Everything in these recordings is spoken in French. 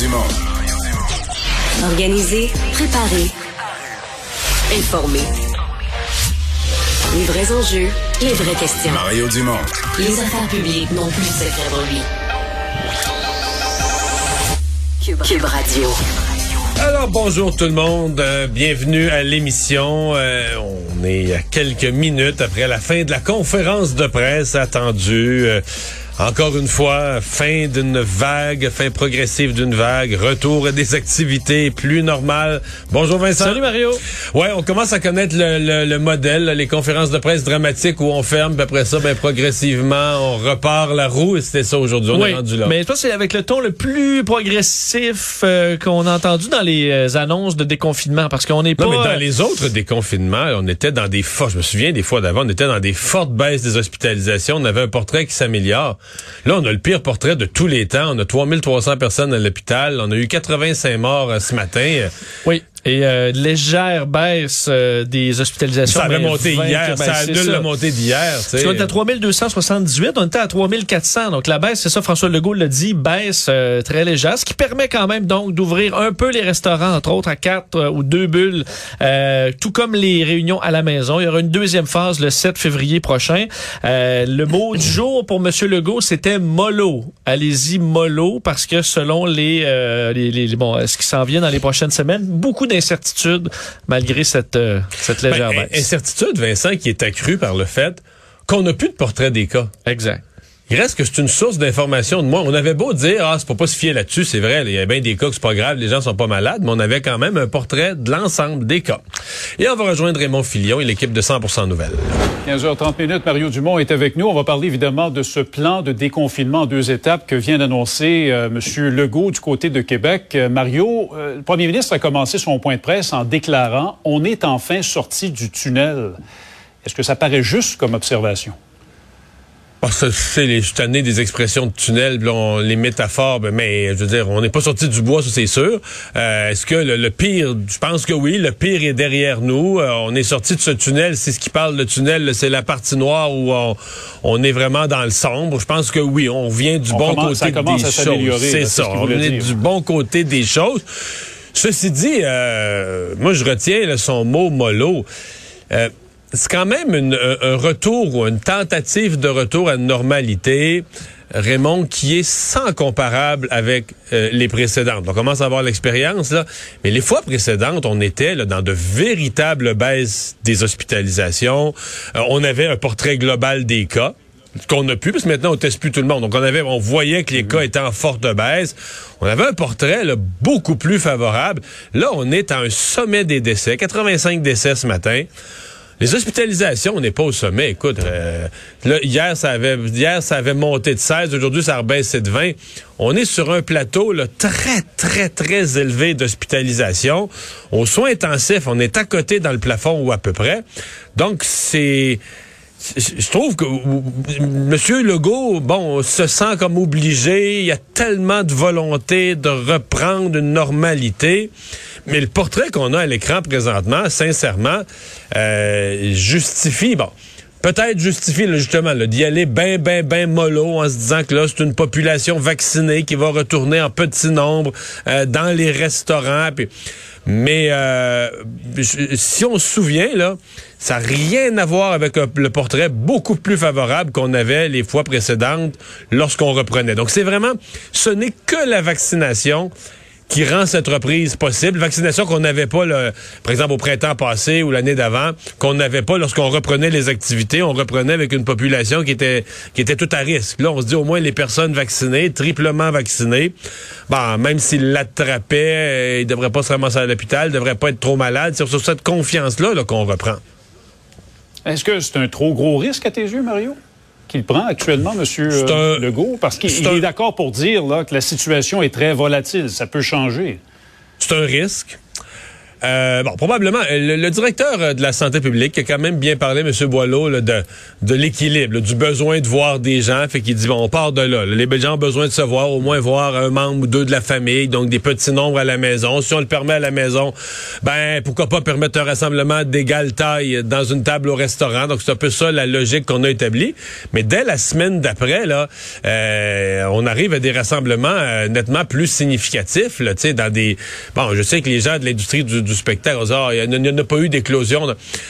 Dumont. Organiser, préparer, informer. Les vrais enjeux, les vraies questions. Mario Dumont. Les affaires publiques n'ont plus de secret pour lui. Cube, Cube Radio. Alors bonjour tout le monde, euh, bienvenue à l'émission. Euh, on est à quelques minutes après la fin de la conférence de presse attendue. Euh, encore une fois, fin d'une vague, fin progressive d'une vague, retour à des activités plus normales. Bonjour Vincent. Salut Mario. Ouais, on commence à connaître le, le, modèle, les conférences de presse dramatiques où on ferme, puis après ça, ben, progressivement, on repart la roue. Et c'était ça aujourd'hui. On est rendu là. Mais toi, c'est avec le ton le plus progressif euh, qu'on a entendu dans les euh, annonces de déconfinement, parce qu'on n'est pas. Non, mais dans les autres déconfinements, on était dans des. Je me souviens des fois d'avant, on était dans des fortes baisses des hospitalisations. On avait un portrait qui s'améliore. Là, on a le pire portrait de tous les temps. On a 3300 personnes à l'hôpital. On a eu 85 morts euh, ce matin. Oui. Et euh, légère baisse euh, des hospitalisations. Ça avait monté hier, ça annule la montée d'hier. On était à 3278, on était à 3400. Donc la baisse, c'est ça, François Legault l'a dit, baisse euh, très légère, ce qui permet quand même donc d'ouvrir un peu les restaurants, entre autres à quatre euh, ou deux bulles, tout comme les réunions à la maison. Il y aura une deuxième phase le 7 février prochain. le mot du jour pour Monsieur Legault, c'était mollo. Allez-y mollo, parce que selon les, les, les, bon, ce qui s'en vient dans les prochaines semaines, beaucoup incertitude malgré cette, euh, cette légère ben, baisse. Incertitude, Vincent, qui est accrue par le fait qu'on n'a plus de portrait des cas. Exact. Il reste que c'est une source d'information de moi. On avait beau dire, ah, c'est pour pas se fier là-dessus, c'est vrai, il y a bien des cas que c'est pas grave, les gens sont pas malades, mais on avait quand même un portrait de l'ensemble des cas. Et on va rejoindre Raymond Filion et l'équipe de 100% Nouvelles. 15h30 minutes, Mario Dumont est avec nous. On va parler évidemment de ce plan de déconfinement en deux étapes que vient d'annoncer euh, M. Legault du côté de Québec. Euh, Mario, euh, le premier ministre a commencé son point de presse en déclarant, on est enfin sorti du tunnel. Est-ce que ça paraît juste comme observation? Oh, c'est les tanné des expressions de tunnel, les métaphores, ben, mais je veux dire, on n'est pas sorti du bois, ça c'est sûr. Euh, est-ce que le, pire, je pense que oui, le pire est derrière nous. Euh, on est sorti de ce tunnel. C'est ce qui parle de tunnel, c'est la partie noire où on, est vraiment dans le sombre. Je pense que oui, on vient du bon côté des choses. C'est ça, on vient du bon côté des choses. Ceci dit, euh, moi je retiens son mot mollo c'est quand même un retour ou une tentative de retour à une normalité, Raymond, qui est sans comparable avec euh, les précédentes. On commence à avoir l'expérience, là. Mais les fois précédentes, on était là, dans de véritables baisses des hospitalisations. Euh, on avait un portrait global des cas qu'on n'a plus, parce que maintenant, on teste plus tout le monde. Donc, on avait, on voyait que les cas étaient en forte baisse. On avait un portrait là, beaucoup plus favorable. Là, on est à un sommet des décès. 85 décès ce matin. Les hospitalisations, on n'est pas au sommet. Écoute, euh, hier, ça avait, hier, ça avait monté de 16. Aujourd'hui, ça a rebaissé de 20. On est sur un plateau là, très, très, très élevé d'hospitalisation. Aux soins intensifs, on est à côté dans le plafond ou à peu près. Donc, c'est je trouve que M. Legault, bon, se sent comme obligé. Il y a tellement de volonté de reprendre une normalité. Mais le portrait qu'on a à l'écran présentement, sincèrement, euh, justifie, bon, peut-être justifie justement d'y aller ben, ben, ben mollo en se disant que là, c'est une population vaccinée qui va retourner en petit nombre euh, dans les restaurants. mais euh, si on se souvient, là, ça n'a rien à voir avec le portrait beaucoup plus favorable qu'on avait les fois précédentes lorsqu'on reprenait. Donc c'est vraiment, ce n'est que la vaccination qui rend cette reprise possible. Vaccination qu'on n'avait pas, par exemple, au printemps passé ou l'année d'avant, qu'on n'avait pas lorsqu'on reprenait les activités. On reprenait avec une population qui était, qui tout à risque. Là, on se dit au moins les personnes vaccinées, triplement vaccinées, bon, même s'ils l'attrapaient, euh, ils ne devraient pas se ramasser à l'hôpital, ils ne devraient pas être trop malades. C'est sur cette confiance-là -là, qu'on reprend. Est-ce que c'est un trop gros risque à tes yeux, Mario? Qu'il prend actuellement, M. Euh, Legault? Parce qu'il est, d'accord pour dire là, que la situation est très volatile. Ça peut changer. C'est un risque. Euh, bon, probablement. Le, le, directeur euh, de la santé publique a quand même bien parlé, M. Boileau, là, de, de l'équilibre, du besoin de voir des gens. Fait qu'il dit, bon, on part de là. Les gens ont besoin de se voir, au moins voir un membre ou deux de la famille, donc des petits nombres à la maison. Si on le permet à la maison, ben, pourquoi pas permettre un rassemblement d'égale taille dans une table au restaurant. Donc, c'est un peu ça la logique qu'on a établie. Mais dès la semaine d'après, là, euh, on arrive à des rassemblements euh, nettement plus significatifs, là, tu sais, dans des... Bon, je sais que les gens de l'industrie du du spectacle. Ah, il n'y en a pas eu d'éclosion.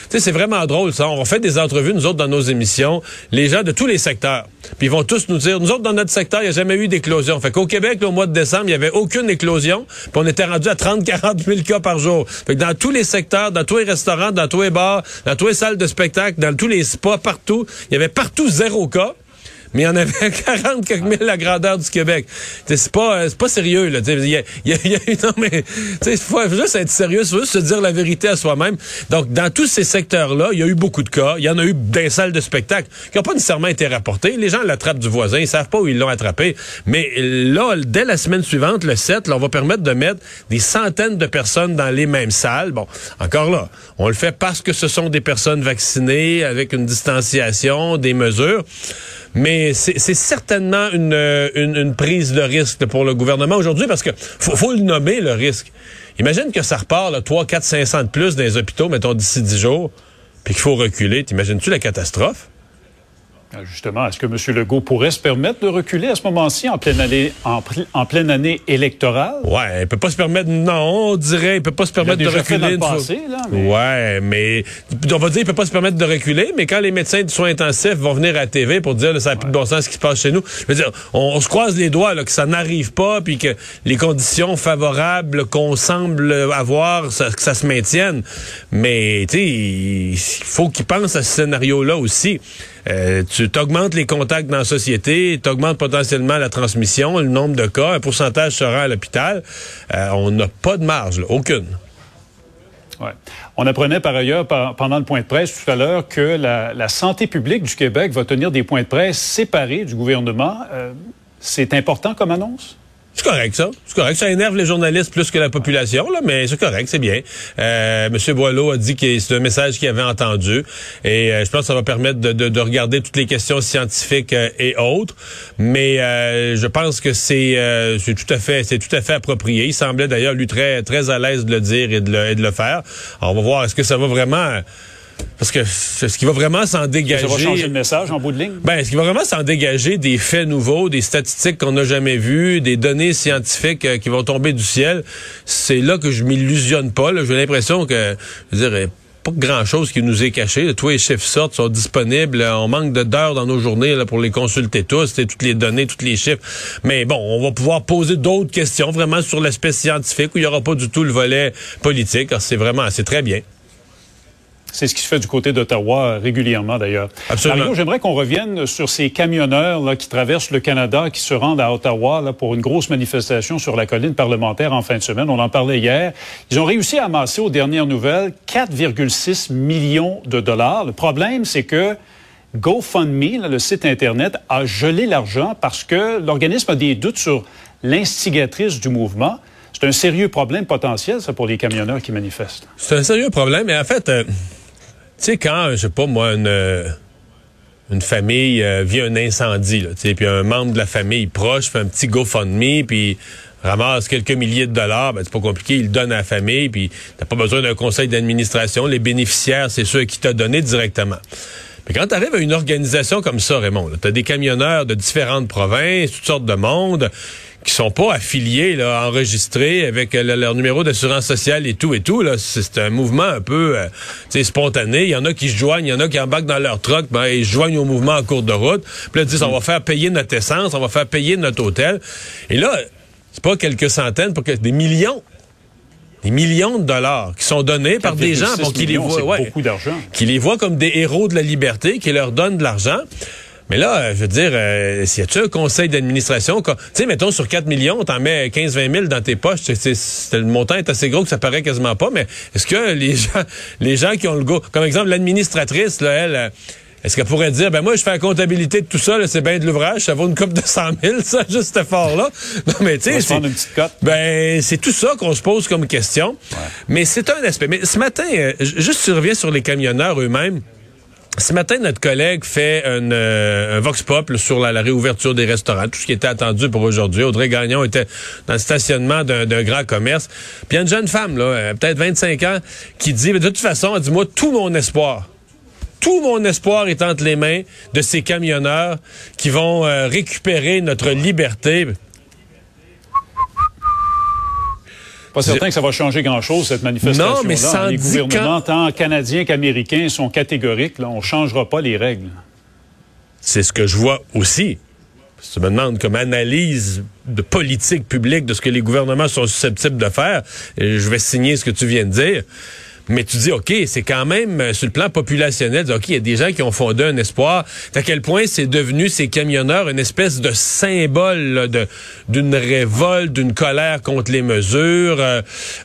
C'est vraiment drôle, ça. On fait des entrevues, nous autres, dans nos émissions, les gens de tous les secteurs. Puis ils vont tous nous dire, nous autres, dans notre secteur, il n'y a jamais eu d'éclosion. Fait qu'au Québec, au mois de décembre, il n'y avait aucune éclosion. Puis on était rendu à 30, 40 000 cas par jour. Fait que dans tous les secteurs, dans tous les restaurants, dans tous les bars, dans toutes les salles de spectacle, dans tous les spas, partout, il y avait partout zéro cas mais il y en avait 40 quelques mille la grandeur du Québec. C'est pas, c'est pas sérieux, là. Il y a, y a, y a, non, mais, faut juste être sérieux, faut juste se dire la vérité à soi-même. Donc, dans tous ces secteurs-là, il y a eu beaucoup de cas. Il y en a eu des salles de spectacle qui n'ont pas nécessairement été rapportés. Les gens l'attrapent du voisin, ils savent pas où ils l'ont attrapé. Mais là, dès la semaine suivante, le 7, là, on va permettre de mettre des centaines de personnes dans les mêmes salles. Bon, encore là, on le fait parce que ce sont des personnes vaccinées avec une distanciation, des mesures. Mais c'est certainement une, une, prise de risque pour le gouvernement aujourd'hui parce que faut, le nommer, le risque. Imagine que ça repart là, 3, 4, 500 de plus dans les hôpitaux, mettons, d'ici 10 jours, puis qu'il faut reculer. T'imagines-tu la catastrophe? Euh, justement, est-ce que M. Legault pourrait se permettre de reculer à ce moment-ci en pleine année, en, pleine année électorale? Ouais, il peut pas se permettre, non, on dirait, il peut pas se permettre de reculer. mais... Ouais, mais on va dire, il peut pas se permettre de reculer, mais quand les médecins de soins intensifs vont venir à la TV pour dire, là, ça n'a plus de bon sens ce qui se passe chez nous, je veux dire, on, se croise les doigts, là, que ça n'arrive pas, puis que les conditions favorables qu'on semble avoir, ça, que ça se maintienne. Mais, tu sais, il faut qu'ils pensent à ce scénario-là aussi. Euh, tu augmentes les contacts dans la société, tu augmentes potentiellement la transmission, le nombre de cas, un pourcentage sera à l'hôpital. Euh, on n'a pas de marge, aucune. Ouais. On apprenait par ailleurs pendant le point de presse tout à l'heure que la, santé publique du Québec va tenir des points de presse séparés du gouvernement. Euh, c'est important comme annonce? C'est correct, ça. C'est correct. Ça énerve les journalistes plus que la population, là, mais c'est correct, c'est bien. Euh, Monsieur Boileau a dit que c'est un message qu'il avait entendu. Et euh, je pense que ça va permettre de, de, de regarder toutes les questions scientifiques euh, et autres. Mais euh, je pense que c'est c'est tout à fait c'est tout à fait approprié. Il semblait d'ailleurs lui très très à l'aise de le dire et de le, et de le faire. Alors, on va voir est-ce que ça va vraiment parce que ce qui va vraiment s'en dégager. Ça va changer le message en bout de ligne? Ben, ce qui va vraiment s'en dégager des faits nouveaux, des statistiques qu'on n'a jamais vues, des données scientifiques euh, qui vont tomber du ciel, c'est là que je m'illusionne pas. J'ai l'impression que, je veux dire, pas grand-chose qui nous est caché. Tous les chiffres sortent, sont disponibles. On manque d'heures dans nos journées là, pour les consulter tous, toutes les données, tous les chiffres. Mais bon, on va pouvoir poser d'autres questions vraiment sur l'aspect scientifique où il n'y aura pas du tout le volet politique. C'est vraiment, c'est très bien. C'est ce qui se fait du côté d'Ottawa régulièrement, d'ailleurs. Absolument. Mario, j'aimerais qu'on revienne sur ces camionneurs là, qui traversent le Canada, qui se rendent à Ottawa là, pour une grosse manifestation sur la colline parlementaire en fin de semaine. On en parlait hier. Ils ont réussi à amasser, aux dernières nouvelles, 4,6 millions de dollars. Le problème, c'est que GoFundMe, le site Internet, a gelé l'argent parce que l'organisme a des doutes sur l'instigatrice du mouvement. C'est un sérieux problème potentiel, ça, pour les camionneurs qui manifestent. C'est un sérieux problème, mais en fait... Euh, sais, quand, je sais pas, moi, une, euh, une famille euh, vit un incendie, puis un membre de la famille proche fait un petit GoFundMe, puis ramasse quelques milliers de dollars, ben, c'est pas compliqué, il le donne à la famille, puis t'as pas besoin d'un conseil d'administration. Les bénéficiaires, c'est ceux qui t'ont donné directement. Mais quand tu arrives à une organisation comme ça, Raymond, tu as des camionneurs de différentes provinces, toutes sortes de monde, qui sont pas affiliés, là, enregistrés avec euh, leur numéro d'assurance sociale et tout et tout. Là, c'est un mouvement un peu euh, spontané. Il y en a qui se joignent, il y en a qui embarquent dans leur truck, ben, ils se joignent au mouvement en cours de route. Puis là, ils disent, on va faire payer notre essence, on va faire payer notre hôtel. Et là, c'est pas quelques centaines, pour que, des millions des millions de dollars qui sont donnés par des gens pour qui les voient, ouais, beaucoup d'argent. qui les voient comme des héros de la liberté, qui leur donnent de l'argent. Mais là, je veux dire, euh, s'il y a un conseil d'administration, tu sais, mettons sur 4 millions, t'en mets 15-20 000 dans tes poches, le montant est assez gros que ça paraît quasiment pas, mais est-ce que les gens, les gens qui ont le go, comme exemple l'administratrice, là, elle, Est-ce qu'elle pourrait dire, ben moi, je fais la comptabilité de tout ça, c'est bien de l'ouvrage, ça vaut une coupe de 100 000, ça, juste cet effort-là? Non, mais tu sais, ben, c'est tout ça qu'on se pose comme question. Mais c'est un aspect. Mais ce matin, euh, juste je reviens sur les camionneurs eux-mêmes. Ce matin, notre collègue fait un, euh, un vox pop sur la, réouverture des restaurants, tout ce qui était attendu pour aujourd'hui. Audrey Gagnon était dans le stationnement d'un d'un grand commerce. Puis il y a une jeune femme, là, euh, peut-être 25 ans, qui dit, de toute façon, elle dit, moi, tout mon espoir, tout mon espoir est entre les mains de ces camionneurs qui vont euh, récupérer notre liberté. Pas certain que ça va changer grand-chose, cette manifestation-là. Non, mais ça Les gouvernements, quand- tant canadiens qu'américains, sont catégoriques. Là. On ne changera pas les règles. C'est ce que je vois aussi. Si tu me demandes comme analyse de politique publique de ce que les gouvernements sont susceptibles de faire, et je vais signer ce que tu viens de dire. Mais tu dis, OK, c'est quand même, euh, sur le plan populationnel, OK, il y a des gens qui ont fondé un espoir. À quel point c'est devenu, ces camionneurs, une espèce de symbole de d'une révolte, d'une colère contre les mesures? Euh,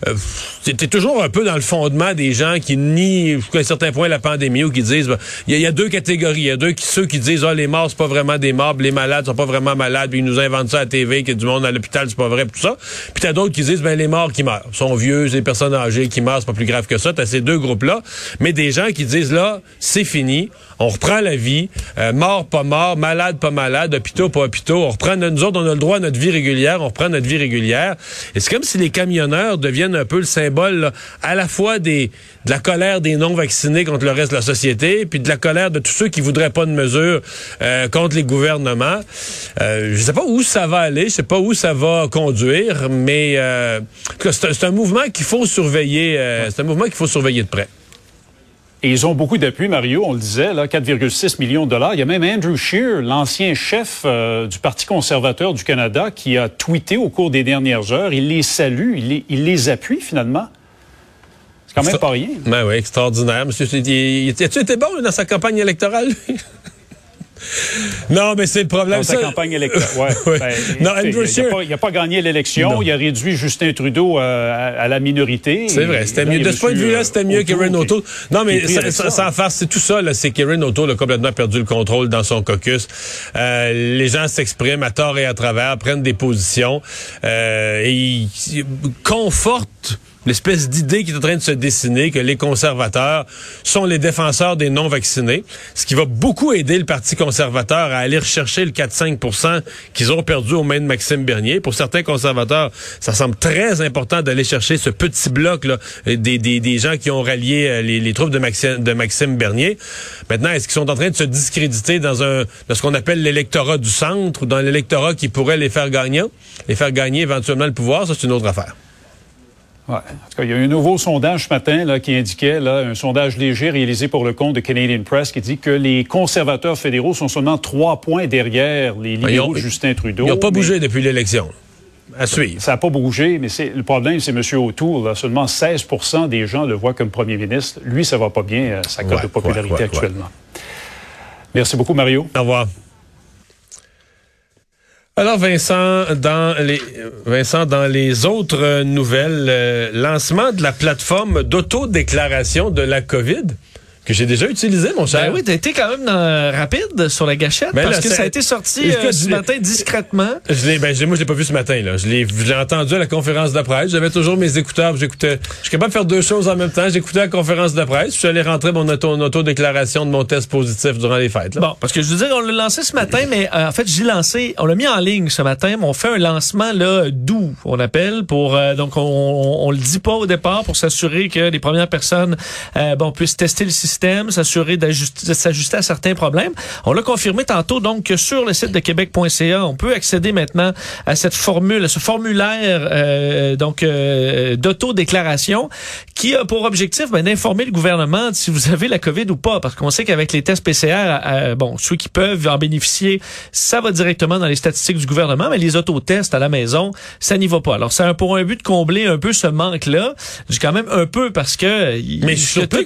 euh, C'était toujours un peu dans le fondement des gens qui nient, jusqu'à un certain point, la pandémie, ou qui disent, ben, il y, a- il y a deux catégories. Il y a deux qui, ceux qui disent, ah, les morts, c'est pas vraiment des morts, les malades sont pas vraiment malades, puis ils nous inventent ça à la TV, qu'il y a du monde à l'hôpital, c'est pas vrai, tout ça. Puis t'as d'autres qui disent, ben, les morts qui meurent. sont vieux, c'est des personnes âgées qui meurent, c'est pas plus grave que ça. T'as ces deux groupes-là. Mais des gens qui disent, là, c'est fini, on reprend la vie, euh, mort, pas mort, malade, pas malade, hôpitaux, pas hôpitaux. On reprend, nous autres, on a le droit à notre vie régulière, on reprend notre vie régulière. Et c'est comme si les camionneurs deviennent un peu le symbole, là, à la fois des, de la colère des non-vaccinés contre le reste de la société, puis de la colère de tous ceux qui voudraient pas de mesures euh, contre les gouvernements. Euh, je sais pas où ça va aller, je sais pas où ça va conduire, mais euh, c'est un, mouvement qu'il faut surveiller. C'est un mouvement qu'il faut surveiller de près. Et ils ont beaucoup d'appui, Mario, on le disait, là, 4,6 millions de dollars. Il y a même Andrew Scheer, l'ancien chef euh, du Parti conservateur du Canada, qui a tweeté au cours des dernières heures. Il les salue, il les, il les appuie finalement. C'est quand même pas rien. Ben oui, extraordinaire. Monsieur, il, il, il- as-tu été bon dans sa campagne électorale? lui? Non, mais c'est le problème. Dans sa ça- campagne électorale. Ouais. Ouais. Ben, non, Andrew il Scheer. n'a pas, il a pas gagné l'élection. Il a réduit Justin Trudeau euh, à, à la minorité. C'est vrai, c'était mieux. De ce point de vue-là, euh, c'était mieux qu'Erin O'Toole. Non, mais ça, ça, ça. sans farce, c'est tout ça. C'est qu'Erin O'Toole a complètement perdu le contrôle dans son caucus. Euh, les gens s'expriment à tort et à travers, prennent des positions euh, et ils confortent l'espèce d'idée qui est en train de se dessiner que les conservateurs sont les défenseurs des non-vaccinés, ce qui va beaucoup aider le Parti conservateur à aller rechercher le 4-5 qu'ils ont perdu aux mains de Maxime Bernier. Pour certains conservateurs, ça semble très important d'aller chercher ce petit bloc là, des, des, des gens qui ont rallié euh, les, troupes de Maxime, de Maxime Bernier. Maintenant, est-ce qu'ils sont en train de se discréditer dans un dans ce qu'on appelle l'électorat du centre ou dans l'électorat qui pourrait les faire gagner, les faire gagner éventuellement le pouvoir? Ça, c'est une autre affaire. Ouais. En tout cas, il y a un nouveau sondage ce matin là, qui indiquait, là, un sondage léger réalisé pour le compte de Canadian Press, qui dit que les conservateurs fédéraux sont seulement trois points derrière les Ils libéraux de Justin Trudeau. Ils n'ont pas mais bougé depuis l'élection. À suivre. Ça n'a pas bougé, mais c'est, le problème, c'est M. O'Toole. là. Seulement 16% des gens le voient comme premier ministre. Lui, ça va pas bien, euh, sa cote Ouais, de popularité ouais, actuellement. Merci beaucoup, Mario. Au revoir. Alors Vincent, dans les Vincent, dans les autres euh, nouvelles, euh, lancement de la plateforme d'autodéclaration de la COVID que j'ai déjà utilisé, mon cher. Ben oui, t'as été quand même dans- rapide sur la gâchette Ben parce là, que ça a été sorti euh, ce l'ai- matin discrètement. Je l'ai, ben, moi, je l'ai pas vu ce matin, là. Je l'ai, entendu à la conférence de presse. J'avais toujours mes écouteurs. J'écoutais, je suis capable de faire deux choses en même temps. J'écoutais la conférence de presse. Je suis allé rentrer mon auto, mon autodéclaration de mon test positif durant les fêtes, là. Bon, parce que je veux dire, on l'a lancé ce matin, mais euh, en fait, j'ai lancé, on l'a mis en ligne ce matin, mais on fait un lancement là doux, on appelle, pour euh, donc on, on, on le dit pas au départ pour s'assurer que les premières personnes euh, bon puissent tester le système, s'assurer d'ajuster, de s'ajuster à certains problèmes. On l'a confirmé tantôt donc que sur le site de québec.ca, on peut accéder maintenant à cette formule, à ce formulaire euh, donc euh, d'autodéclaration qui a pour objectif ben, d'informer le gouvernement si vous avez la COVID ou pas, parce qu'on sait qu'avec les tests PCR, euh, bon, ceux qui peuvent en bénéficier, ça va directement dans les statistiques du gouvernement, mais les autotests à la maison, ça n'y va pas. Alors, c'est un- pour un but de combler un peu ce manque-là. J'ai quand même un peu parce que Mais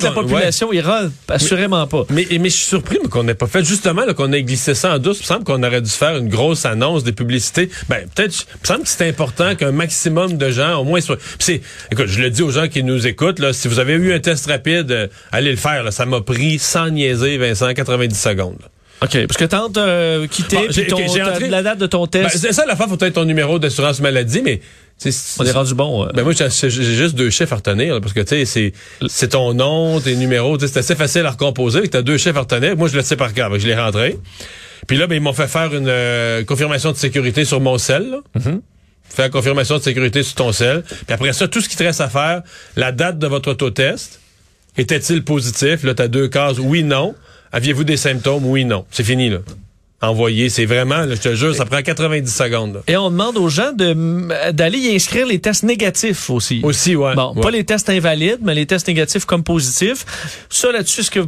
la population ira pas, assurément pas. Mais, mais je suis surpris qu'on n'ait pas fait justement qu'on ait glissé ça en douce. Il me semble qu'on aurait dû faire une grosse annonce des publicités. Ben peut-être. Il me semble que c'est important qu'un maximum de gens, au moins, soient. Puis c'est, écoute, je le dis aux gens qui nous écoutent là, si vous avez eu un test rapide, euh, allez le faire. Là, ça m'a pris sans niaiser, Vincent, 90 secondes. là. OK. Parce que t'as euh, quitté Bon, puis ton- entré- la date de ton Ben, test. c'est ça la fois, faut être ton numéro d'assurance maladie, mais on est rendu bon. euh. Ben moi, j'ai juste deux chiffres à retenir, là, parce que tu sais, c'est c'est ton nom, tes numéros, c'est assez facile à recomposer. Tu as deux chiffres à retenir. Moi, je le sais par cœur, je l'ai rentré. Puis là, ben, ils m'ont fait faire une euh, confirmation de sécurité sur mon sel. là. Faire la confirmation de sécurité sur ton sel. Puis après ça, tout ce qui te reste à faire, la date de votre autotest. Était-il positif? Là, tu as deux cases, oui, non. Aviez-vous des symptômes? Oui, non. C'est fini, là. Envoyé. C'est vraiment, là, je te jure, ça prend 90 secondes. là. Et on demande aux gens de d'aller y inscrire les tests négatifs aussi. Aussi, ouais. Bon, Ouais. pas les tests invalides, mais les tests négatifs comme positifs. Ça, là-dessus, est-ce que...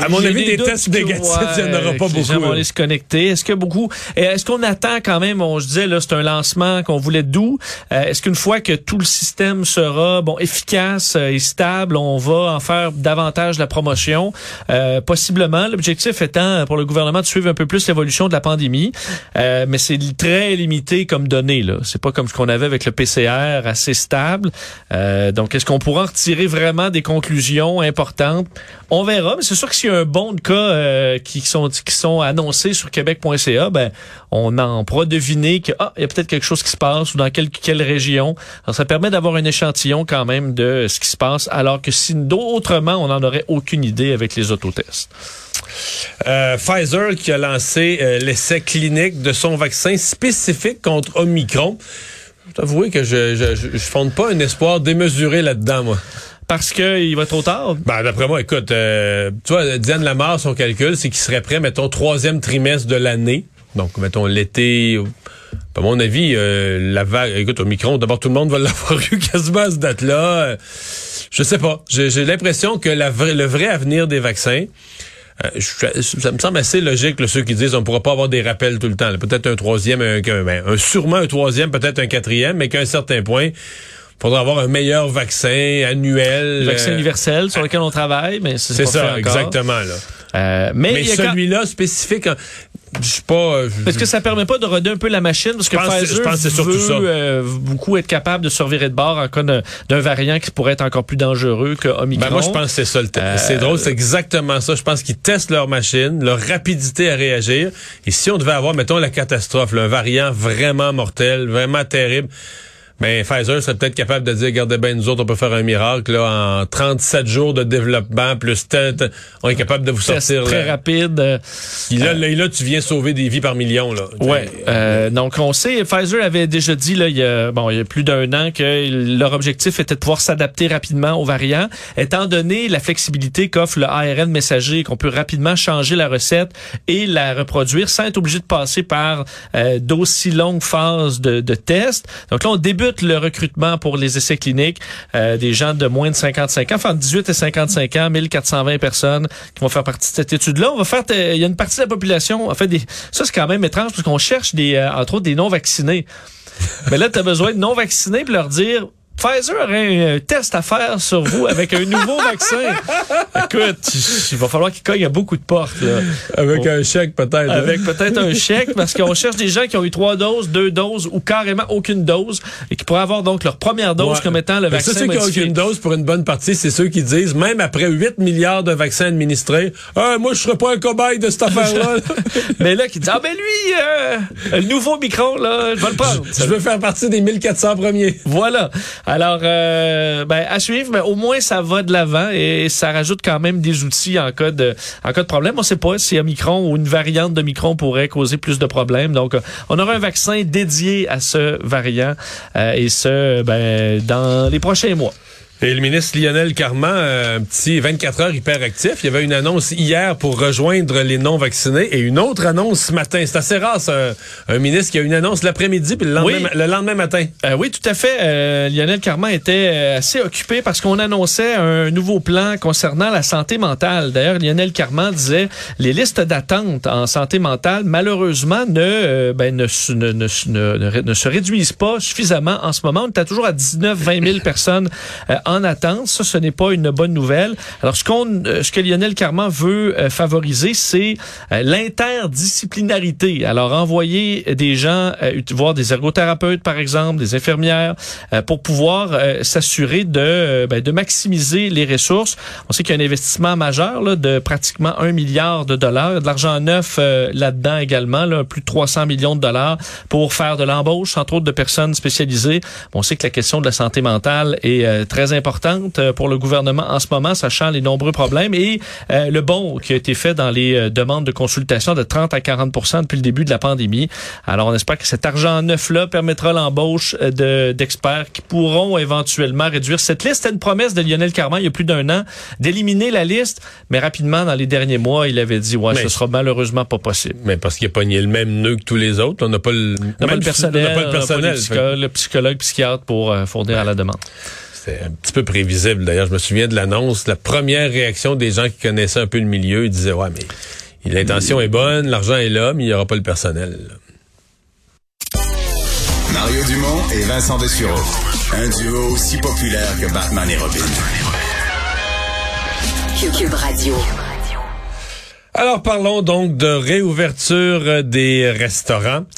À mon avis, des tests négatifs, il n'y en aura pas Les gens beaucoup. vont aller se connecter. Est-ce que beaucoup... Est-ce qu'on attend quand même, on se disait, là, c'est un lancement qu'on voulait doux. Euh, Est-ce qu'une fois que tout le système sera, bon, efficace euh, et stable, on va en faire davantage la promotion? Euh, possiblement. L'objectif étant, pour le gouvernement, de suivre un peu plus l'évolution de la pandémie. Euh, mais c'est très limité comme données, là. C'est pas comme ce qu'on avait avec le PCR, assez stable. Euh, donc, est-ce qu'on pourra en retirer vraiment des conclusions importantes? On verra, mais c'est sûr que s'il y a un bon de cas euh, qui sont qui sont annoncés sur québec.ca, ben on en pourra deviner que ah, y a peut-être quelque chose qui se passe ou dans quelle quelle région. Alors, ça permet d'avoir un échantillon quand même de ce qui se passe, alors que si d'autrement on n'en aurait aucune idée avec les autotests. Euh, Pfizer qui a lancé euh, l'essai clinique de son vaccin spécifique contre Omicron. Je t'avoue que je, je fonde pas un espoir démesuré là-dedans, moi. Parce que il va trop tard? Ben, d'après moi, écoute, euh, tu vois, Diane Lamar, son calcul, c'est qu'il serait prêt, mettons, troisième trimestre de l'année. Donc, mettons, l'été. À mon avis, euh, la vague. Écoute, Omicron, d'abord, tout le monde va l'avoir eu quasiment à cette date-là. Je sais pas. J'ai l'impression que la vraie- le vrai avenir des vaccins, euh, ça me semble assez logique, là, ceux qui disent on ne pourra pas avoir des rappels tout le temps. Peut-être un troisième, ben, un- sûrement un troisième, peut-être un quatrième, mais qu'à un certain point, faudra avoir un meilleur vaccin annuel. Le vaccin euh, universel sur lequel on travaille, mais c'est ça, exactement. Là. Euh, mais Mais quand- celui-là spécifique, hein, je suis pas. euh, Est-ce que ça permet pas de roder un peu la machine? Parce que Je pense Pfizer pense que c'est surtout veut ça. euh, beaucoup être capable de se revirer de bord en cas d'un variant qui pourrait être encore plus dangereux que Omicron. Ben moi, je pense que c'est ça le test. Euh, C'est drôle, c'est exactement ça. Je pense qu'ils testent leur machine, leur rapidité à réagir. Et si on devait avoir, mettons, la catastrophe, là, un variant vraiment mortel, vraiment terrible, ben Pfizer serait peut-être capable de dire, regardez bien, nous autres, on peut faire un miracle là, en 37 jours de développement, plus tête, on est capable de vous Test sortir. très là. rapide. euh, Et là, là, là, tu viens sauver des vies par millions. Là. Ouais. Euh, donc on sait, Pfizer avait déjà dit là, il y a bon, il y a plus d'un an que leur objectif était de pouvoir s'adapter rapidement aux variants, étant donné la flexibilité qu'offre le ARN messager, qu'on peut rapidement changer la recette et la reproduire sans être obligé de passer par euh, d'aussi longues phases de, de tests. Donc là, on débute le recrutement pour les essais cliniques euh, des gens de moins de 55 ans, enfin 18 et 55 ans, 1420 personnes qui vont faire partie de cette étude-là. On va faire, il y a une partie de la population, en fait, ça c'est quand même étrange parce qu'on cherche des, euh, entre autres, des non-vaccinés. Mais là, tu as besoin de non-vaccinés pour leur dire, Pfizer aurait un test à faire sur vous avec un nouveau vaccin. Écoute, il va falloir qu'il cogne à beaucoup de portes. Là. Avec un chèque peut-être. hein. Avec peut-être un chèque, parce qu'on cherche des gens qui ont eu trois doses, deux doses ou carrément aucune dose et qui pourraient avoir donc leur première dose Ouais. comme étant le Mais vaccin ceux qui ont modifié. aucune dose pour une bonne partie, c'est ceux qui disent, même après 8 milliards de vaccins administrés, ah, moi, je serais pas un cobaye de cette affaire-là. Mais là, qui dit, ah ben lui, euh, le nouveau micron, là, je vais le prendre. je veux faire partie des 1400 premiers. Voilà. Alors, euh, ben, à suivre, mais au moins ça va de l'avant et ça rajoute quand même des outils en cas de, en cas de problème. On ne sait pas si un micron ou une variante de micron pourrait causer plus de problèmes. Donc, euh, on aura un vaccin dédié à ce variant euh, et ce, ben, dans les prochains mois. Et le ministre Lionel Carman, euh, un petit 24 heures hyperactif, il y avait une annonce hier pour rejoindre les non-vaccinés et une autre annonce ce matin. C'est assez rare, ça, un, ministre qui a une annonce l'après-midi puis le lendemain, Oui. le lendemain matin. Euh, oui, tout à fait. Euh, Lionel Carman était assez occupé parce qu'on annonçait un nouveau plan concernant la santé mentale. D'ailleurs, Lionel Carman disait les listes d'attente en santé mentale, malheureusement, ne, euh, ben, ne, se- ne, ne, ne- réduisent pas suffisamment en ce moment. On est toujours à 19-20 000 personnes en en attente. Ça, ce n'est pas une bonne nouvelle. Alors, ce, qu'on, euh, ce que Lionel Carman veut euh, favoriser, c'est euh, l'interdisciplinarité. Alors, envoyer des gens voir des ergothérapeutes, par exemple, des infirmières, pour pouvoir s'assurer de, ben, de maximiser les ressources. On sait qu'il y a un investissement majeur là, de pratiquement un milliard de dollars, de l'argent neuf là-dedans également, là, plus de 300 millions de dollars pour faire de l'embauche, entre autres de personnes spécialisées. On sait que la question de la santé mentale est euh, très importante euh, pour le gouvernement en ce moment, sachant les nombreux problèmes et euh, le bon qui a été fait dans les demandes de consultation de 30 à 40 depuis le début de la pandémie. Alors, on espère que cet argent neuf-là permettra l'embauche d'experts qui pourront éventuellement réduire cette liste. C'était une promesse de Lionel Carman il y a plus d'un an d'éliminer la liste, mais rapidement, dans les derniers mois, il avait dit, ouais, ce sera malheureusement pas possible. Mais parce qu'il a pogné le même nœud que tous les autres. On n'a pas le, pas le personnel, on pas le, personnel, le psychologue, psychiatre pour fournir à la demande. C'est un petit peu prévisible. D'ailleurs, je me souviens de l'annonce. La première réaction des gens qui connaissaient un peu le milieu, ils disaient, ouais, mais l'intention est bonne, l'argent est là, mais il n'y aura pas le personnel. Mario Dumont et Vincent Dessureau. Un duo aussi populaire que Batman et Robin. Cube Radio. Alors parlons donc de réouverture des restaurants.